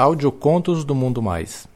Audiocontos do Mundo Mais.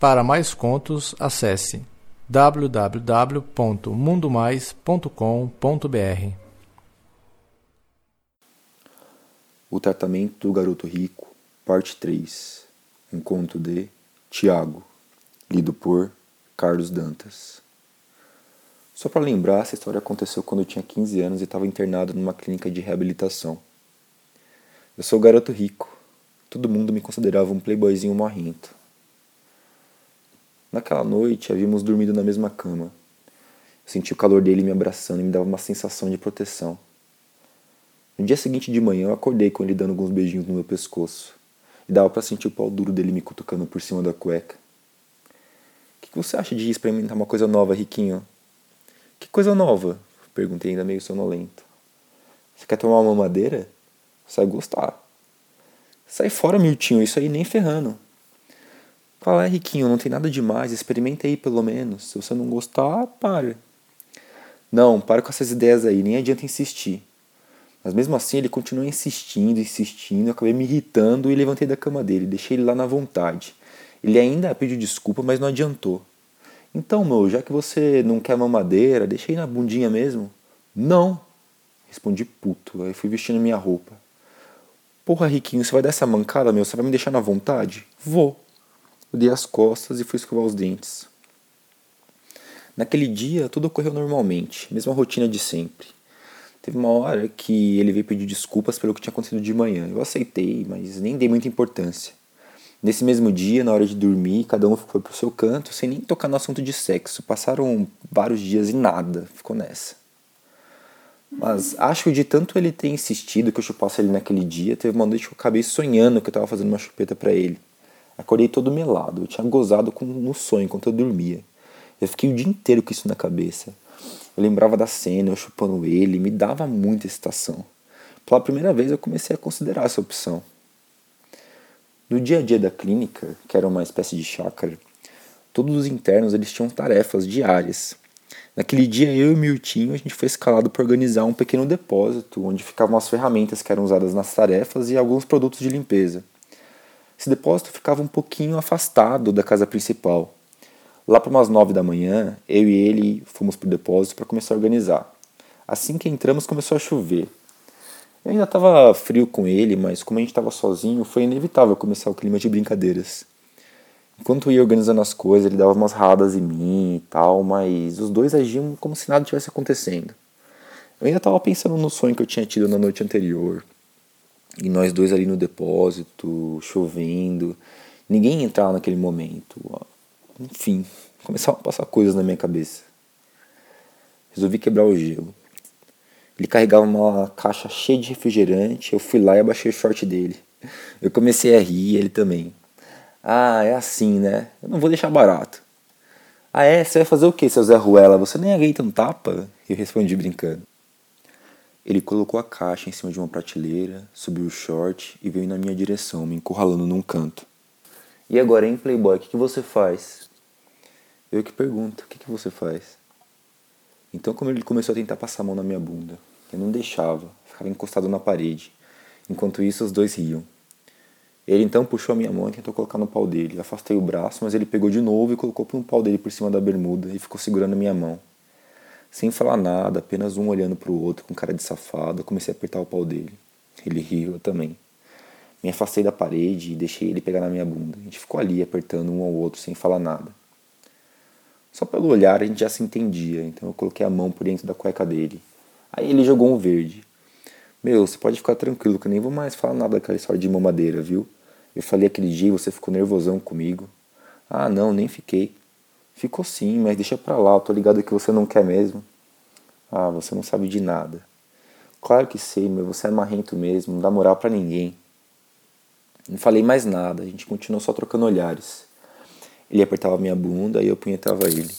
Para mais contos, acesse www.mundomais.com.br. O tratamento do garoto rico, parte 3. Um conto de Tiago, lido por Carlos Dantas. Só para lembrar, essa história aconteceu quando eu tinha 15 anos e estava internado numa clínica de reabilitação. Eu sou o garoto rico Todo mundo me considerava um playboyzinho morrento. Naquela noite, havíamos dormido na mesma cama. Eu senti o calor dele me abraçando e me dava uma sensação de proteção. No dia seguinte de manhã, eu acordei com ele dando alguns beijinhos no meu pescoço. E dava para sentir o pau duro dele me cutucando por cima da cueca. O que você acha de experimentar uma coisa nova, Riquinho? Que coisa nova? Perguntei ainda meio sonolento. Você quer tomar uma mamadeira? Você vai gostar. Sai fora, Miltinho, isso aí nem ferrando. Qual é, Riquinho? Não tem nada demais, experimenta aí pelo menos. Se você não gostar, para. Não, para com essas ideias aí, nem adianta insistir. Mas mesmo assim ele continua insistindo, insistindo, eu acabei me irritando e levantei da cama dele, deixei ele lá na vontade. Ele ainda pediu desculpa, mas não adiantou. Então, meu, já que você não quer mamadeira, deixa aí na bundinha mesmo. Não, respondi puto, aí fui vestindo minha roupa. Porra, Riquinho, você vai dar essa mancada, meu? Você vai me deixar na vontade? Vou. Eu dei as costas e fui escovar os dentes. Naquele dia, tudo ocorreu normalmente, mesma rotina de sempre. Teve uma hora que ele veio pedir desculpas pelo que tinha acontecido de manhã. Eu aceitei, mas nem dei muita importância. Nesse mesmo dia, na hora de dormir, cada um foi pro seu canto, sem nem tocar no assunto de sexo. Passaram vários dias e nada, ficou nessa. Mas acho que de tanto ele ter insistido que eu chupasse ele naquele dia, teve uma noite que eu acabei sonhando que eu estava fazendo uma chupeta para ele. Acordei todo melado, eu tinha gozado com, no sonho enquanto eu dormia. Eu fiquei o dia inteiro com isso na cabeça. Eu lembrava da cena, eu chupando ele, me dava muita excitação. Pela primeira vez eu comecei a considerar essa opção. No dia a dia da clínica, que era uma espécie de chácara, todos os internos eles tinham tarefas diárias Naquele dia, eu e o Miltinho, a gente foi escalado para organizar um pequeno depósito, onde ficavam as ferramentas que eram usadas nas tarefas e alguns produtos de limpeza. Esse depósito ficava um pouquinho afastado da casa principal. Lá para umas nove da manhã, eu e ele fomos para o depósito para começar a organizar. Assim que entramos, começou a chover. Eu ainda estava frio com ele, mas como a gente estava sozinho, foi inevitável começar o clima de brincadeiras. Enquanto eu ia organizando as coisas, ele dava umas radas em mim e tal, mas os dois agiam como se nada tivesse acontecendo. Eu ainda estava pensando no sonho que eu tinha tido na noite anterior. E nós dois ali no depósito, chovendo. Ninguém entrava naquele momento. Enfim, começavam a passar coisas na minha cabeça. Resolvi quebrar o gelo. Ele carregava uma caixa cheia de refrigerante, eu fui lá e abaixei o short dele. Eu comecei a rir, ele também. Ah, é assim, né? Eu não vou deixar barato. Ah, é? Você vai fazer o que, seu Zé Ruela? Você nem aguenta um tapa? Eu respondi brincando. Ele colocou a caixa em cima de uma prateleira, subiu o short e veio na minha direção, me encurralando num canto. E agora, hein, Playboy, o que, que você faz? Eu que pergunto, o que, que você faz? Então, como ele começou a tentar passar a mão na minha bunda, eu não deixava, ficava encostado na parede. Enquanto isso, os dois riam. Ele então puxou a minha mão e tentou colocar no pau dele. Afastei o braço, mas ele pegou de novo e colocou um pau dele por cima da bermuda e ficou segurando a minha mão. Sem falar nada, apenas um olhando para o outro com cara de safado, eu comecei a apertar o pau dele. Ele riu, eu também. Me afastei da parede e deixei ele pegar na minha bunda. A gente ficou ali apertando um ao outro sem falar nada. Só pelo olhar a gente já se entendia, então eu coloquei a mão por dentro da cueca dele. Aí ele jogou um verde. Meu, você pode ficar tranquilo que eu nem vou mais falar nada daquela história de mamadeira, viu? Eu falei aquele dia você ficou nervosão comigo. Ah, não, nem fiquei. Ficou sim, mas deixa pra lá, eu tô ligado que você não quer mesmo. Ah, você não sabe de nada. Claro que sei, meu, você é marrento mesmo, não dá moral para ninguém. Não falei mais nada, a gente continuou só trocando olhares. Ele apertava minha bunda e eu punhetava ele.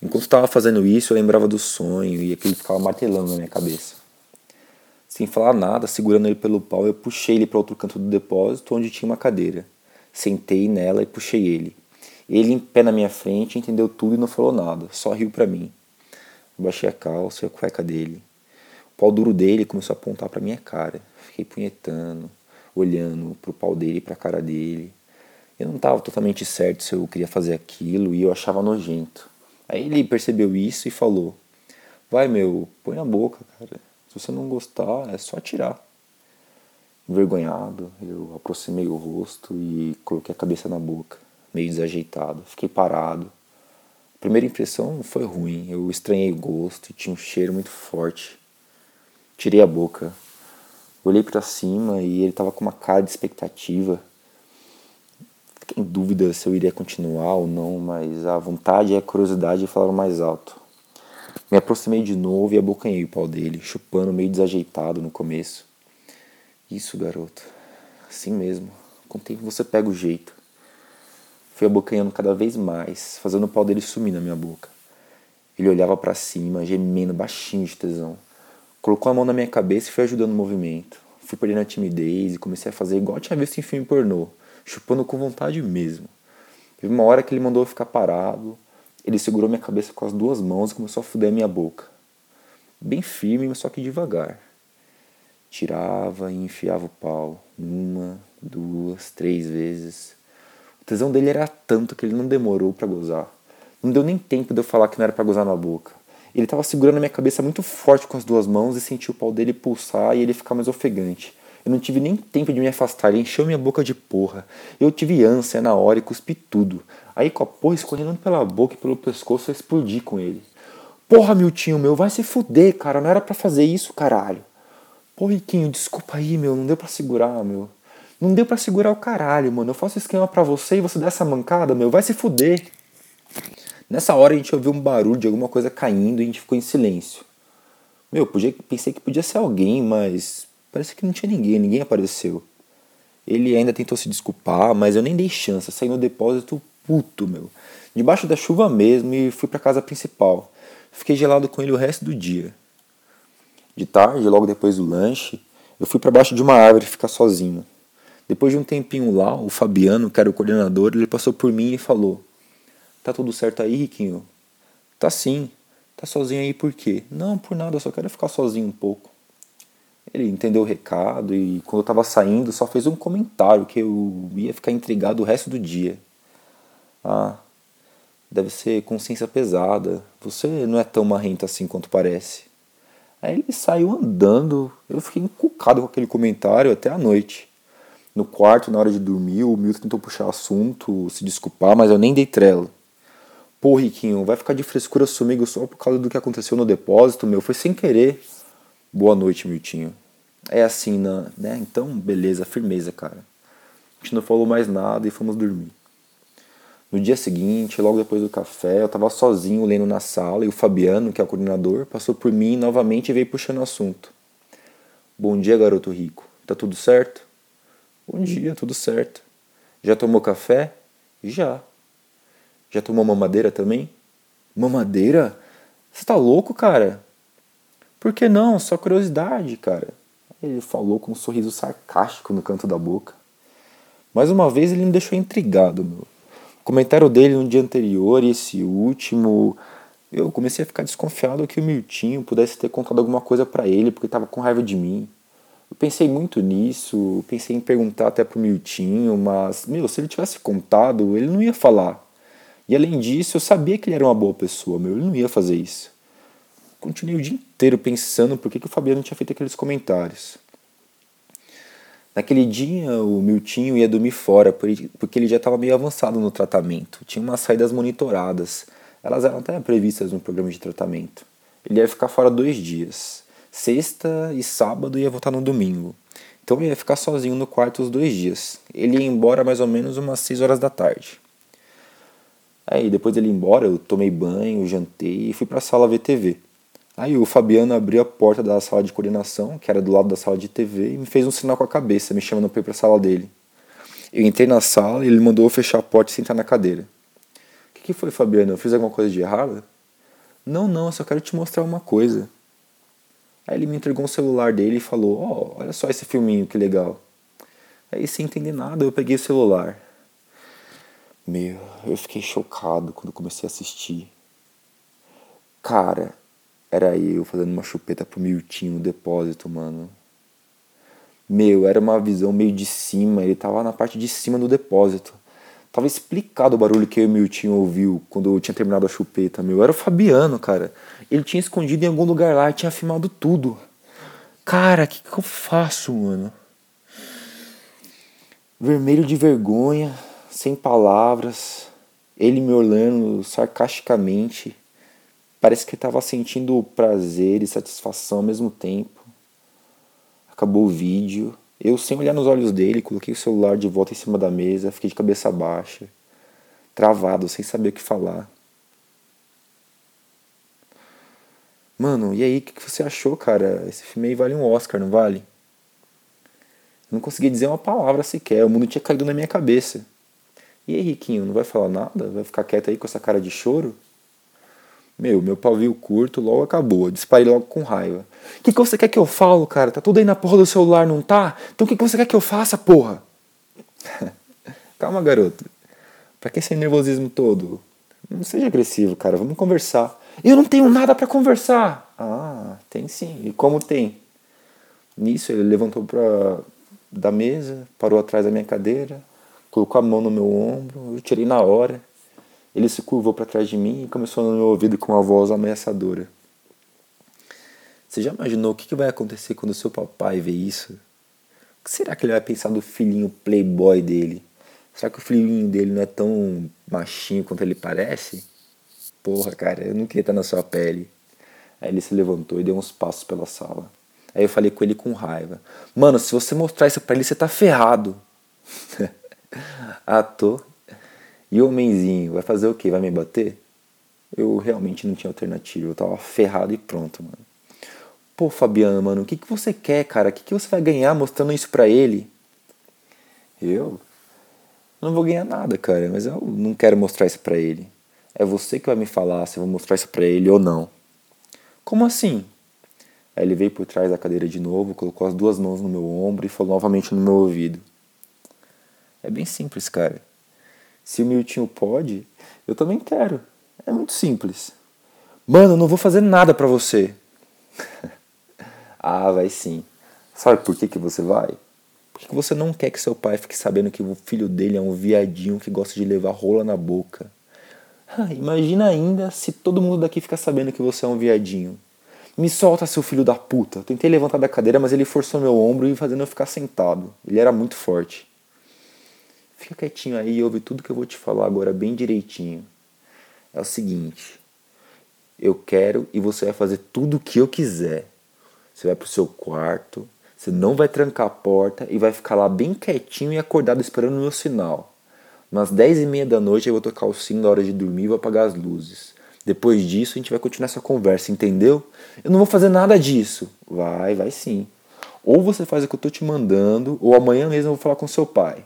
Enquanto estava fazendo isso, eu lembrava do sonho e aquilo ficava martelando na minha cabeça. Sem falar nada, segurando ele pelo pau, eu puxei ele para outro canto do depósito, onde tinha uma cadeira. Sentei nela e puxei ele. Ele, em pé na minha frente, entendeu tudo e não falou nada, só riu para mim. Baixei a calça e a cueca dele. O pau duro dele começou a apontar para minha cara. Fiquei punhetando. olhando pro pau dele e pra cara dele. Eu não tava totalmente certo se eu queria fazer aquilo e eu achava nojento. Aí ele percebeu isso e falou: Vai, meu, põe na boca, cara. Se você não gostar, é só tirar. Envergonhado, eu aproximei o rosto e coloquei a cabeça na boca, meio desajeitado. Fiquei parado. A primeira impressão foi ruim, eu estranhei o gosto e tinha um cheiro muito forte. Tirei a boca, olhei para cima e ele estava com uma cara de expectativa. Fiquei em dúvida se eu iria continuar ou não, mas a vontade e a curiosidade falaram mais alto. Me aproximei de novo e abocanhei o pau dele, chupando meio desajeitado no começo. Isso, garoto. Assim mesmo. Com o tempo você pega o jeito. Fui abocanhando cada vez mais, fazendo o pau dele sumir na minha boca. Ele olhava para cima, gemendo baixinho de tesão. Colocou a mão na minha cabeça e foi ajudando o movimento. Fui perdendo a timidez e comecei a fazer igual tinha visto em filme pornô, chupando com vontade mesmo. Teve uma hora que ele mandou eu ficar parado, ele segurou minha cabeça com as duas mãos e começou a fuder minha boca. Bem firme, mas só que devagar. Tirava e enfiava o pau. Uma, duas, três vezes. O tesão dele era tanto que ele não demorou para gozar. Não deu nem tempo de eu falar que não era para gozar na boca. Ele estava segurando minha cabeça muito forte com as duas mãos e senti o pau dele pulsar e ele ficar mais ofegante. Eu não tive nem tempo de me afastar, ele encheu minha boca de porra. Eu tive ânsia na hora e cuspi tudo. Aí com a porra escorrendo pela boca e pelo pescoço eu explodi com ele. Porra, Miltinho, meu, vai se fuder, cara, não era para fazer isso, caralho. Pô, Riquinho, desculpa aí, meu, não deu para segurar, meu. Não deu para segurar o caralho, mano. Eu faço esquema para você e você dá essa mancada, meu, vai se fuder. Nessa hora a gente ouviu um barulho de alguma coisa caindo e a gente ficou em silêncio. Meu, pensei que podia ser alguém, mas parece que não tinha ninguém, ninguém apareceu. Ele ainda tentou se desculpar, mas eu nem dei chance, saí no depósito puto, meu. Debaixo da chuva mesmo e fui pra casa principal. Fiquei gelado com ele o resto do dia. De tarde, logo depois do lanche, eu fui para baixo de uma árvore ficar sozinho. Depois de um tempinho lá, o Fabiano, que era o coordenador, ele passou por mim e falou: Tá tudo certo aí, Riquinho? Tá sim. Tá sozinho aí por quê? Não, por nada, eu só quero ficar sozinho um pouco. Ele entendeu o recado e quando eu tava saindo só fez um comentário que eu ia ficar intrigado o resto do dia. Ah, deve ser consciência pesada. Você não é tão marrento assim quanto parece. Aí ele saiu andando. Eu fiquei encucado com aquele comentário até a noite. No quarto, na hora de dormir, o Milton tentou puxar assunto, se desculpar, mas eu nem dei trela. Pô, Riquinho, vai ficar de frescura comigo só por causa do que aconteceu no depósito, meu? Foi sem querer. Boa noite, Miltinho. É assim, né? Então, beleza, firmeza, cara. A gente não falou mais nada e fomos dormir. No dia seguinte, logo depois do café, eu estava sozinho lendo na sala e o Fabiano, que é o coordenador, passou por mim novamente e veio puxando o assunto. Bom dia, garoto rico. Tá tudo certo? Bom dia, tudo certo. Já tomou café? Já. Já tomou mamadeira também? Mamadeira? Você tá louco, cara? Por que não? Só curiosidade, cara. Ele falou com um sorriso sarcástico no canto da boca. Mais uma vez ele me deixou intrigado, meu. O comentário dele no dia anterior e esse último, eu comecei a ficar desconfiado que o Miltinho pudesse ter contado alguma coisa para ele porque estava com raiva de mim. Eu pensei muito nisso, pensei em perguntar até pro Miltinho, mas, meu, se ele tivesse contado, ele não ia falar. E além disso, eu sabia que ele era uma boa pessoa, meu, ele não ia fazer isso. Continuei o dia inteiro pensando por que, que o Fabiano tinha feito aqueles comentários. Naquele dia, o Miltinho ia dormir fora, porque ele já estava meio avançado no tratamento. Tinha umas saídas monitoradas. Elas eram até previstas no programa de tratamento. Ele ia ficar fora dois dias. Sexta e sábado ia voltar no domingo. Então ele ia ficar sozinho no quarto os dois dias. Ele ia embora mais ou menos umas 6 horas da tarde. Aí depois dele ir embora, eu tomei banho, jantei e fui para a sala ver TV. Aí o Fabiano abriu a porta da sala de coordenação, que era do lado da sala de TV, e me fez um sinal com a cabeça, me chamando para ir para a sala dele. Eu entrei na sala e ele mandou eu fechar a porta e sentar na cadeira. O que, que foi, Fabiano? Eu fiz alguma coisa de errado? Não, não, eu só quero te mostrar uma coisa. Aí ele me entregou um celular dele e falou: Ó, oh, olha só esse filminho, que legal. Aí, sem entender nada, eu peguei o celular. Meu, eu fiquei chocado quando comecei a assistir. Cara, era eu fazendo uma chupeta pro Miltinho no depósito, mano. Meu, era uma visão meio de cima, ele tava na parte de cima do depósito. Tava explicado o barulho que o Miltinho ouviu quando eu tinha terminado a chupeta, meu. Era o Fabiano, cara. Ele tinha escondido em algum lugar lá e tinha filmado tudo. Cara, o que, que eu faço, mano? Vermelho de vergonha, sem palavras, ele me olhando sarcasticamente. Parece que estava sentindo prazer e satisfação ao mesmo tempo. Acabou o vídeo. Eu, sem olhar nos olhos dele, coloquei o celular de volta em cima da mesa, fiquei de cabeça baixa, travado, sem saber o que falar. Mano, e aí, o que você achou, cara? Esse filme aí vale um Oscar, não vale? Não consegui dizer uma palavra sequer, o mundo tinha caído na minha cabeça. E aí, Riquinho, não vai falar nada? Vai ficar quieto aí com essa cara de choro? Meu, meu pavio curto logo acabou. disparei logo com raiva. O que, que você quer que eu falo, cara? Tá tudo aí na porra do celular, não tá? Então o que, que você quer que eu faça, porra? Calma, garoto. Pra que esse nervosismo todo? Não seja agressivo, cara. Vamos conversar. Eu não tenho nada para conversar. Ah, tem sim. E como tem? Nisso ele levantou pra, da mesa, parou atrás da minha cadeira, colocou a mão no meu ombro, eu tirei na hora. Ele se curvou para trás de mim e começou no meu ouvido com uma voz ameaçadora. Você já imaginou o que vai acontecer quando seu papai vê isso? O que será que ele vai pensar do filhinho playboy dele? Será que o filhinho dele não é tão machinho quanto ele parece? Porra, cara, eu não queria estar na sua pele. Aí ele se levantou e deu uns passos pela sala. Aí eu falei com ele com raiva. Mano, se você mostrar isso pra ele, você tá ferrado. ah, tô. E o homenzinho, vai fazer o quê? Vai me bater? Eu realmente não tinha alternativa. Eu tava ferrado e pronto, mano. Pô, Fabiano, mano, o que, que você quer, cara? O que, que você vai ganhar mostrando isso pra ele? Eu? Não vou ganhar nada, cara, mas eu não quero mostrar isso pra ele. É você que vai me falar se eu vou mostrar isso pra ele ou não. Como assim? Aí ele veio por trás da cadeira de novo, colocou as duas mãos no meu ombro e falou novamente no meu ouvido. É bem simples, cara. Se o Miltinho pode, eu também quero. É muito simples. Mano, eu não vou fazer nada pra você. ah, vai sim. Sabe por que, que você vai? Porque você não quer que seu pai fique sabendo que o filho dele é um viadinho que gosta de levar rola na boca. Ah, imagina ainda se todo mundo daqui ficar sabendo que você é um viadinho. Me solta, seu filho da puta. tentei levantar da cadeira, mas ele forçou meu ombro e fazendo eu ficar sentado. Ele era muito forte. Fica quietinho aí e ouve tudo que eu vou te falar agora bem direitinho. É o seguinte: eu quero e você vai fazer tudo o que eu quiser. Você vai pro seu quarto, você não vai trancar a porta e vai ficar lá bem quietinho e acordado esperando o meu sinal. Umas 10 e meia da noite eu vou tocar o sino na hora de dormir e vou apagar as luzes. Depois disso a gente vai continuar essa conversa, entendeu? Eu não vou fazer nada disso. Vai, vai sim. Ou você faz o que eu tô te mandando, ou amanhã mesmo eu vou falar com seu pai.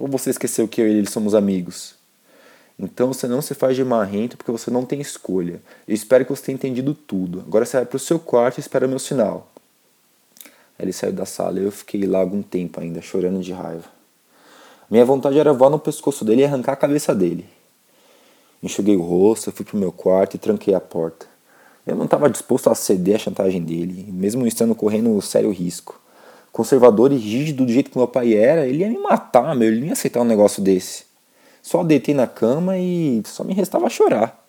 Ou você esqueceu que eu e ele somos amigos? Então você não se faz de marrento porque você não tem escolha. Eu espero que você tenha entendido tudo. Agora você vai pro seu quarto e espera meu sinal. Aí ele saiu da sala e eu fiquei lá algum tempo ainda, chorando de raiva. Minha vontade era voar no pescoço dele e arrancar a cabeça dele. Enxuguei o rosto, fui pro meu quarto e tranquei a porta. Eu não estava disposto a ceder à chantagem dele, mesmo estando correndo sério risco conservador e rígido do jeito que meu pai era, ele ia me matar, meu, ele não ia aceitar um negócio desse. Só deitei na cama e só me restava chorar.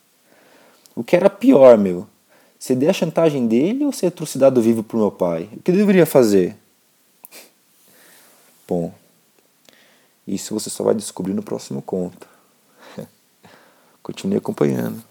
O que era pior, meu, ceder a chantagem dele ou ser atrocidado vivo por meu pai? O que eu deveria fazer? Bom, isso você só vai descobrir no próximo conto. Continue acompanhando.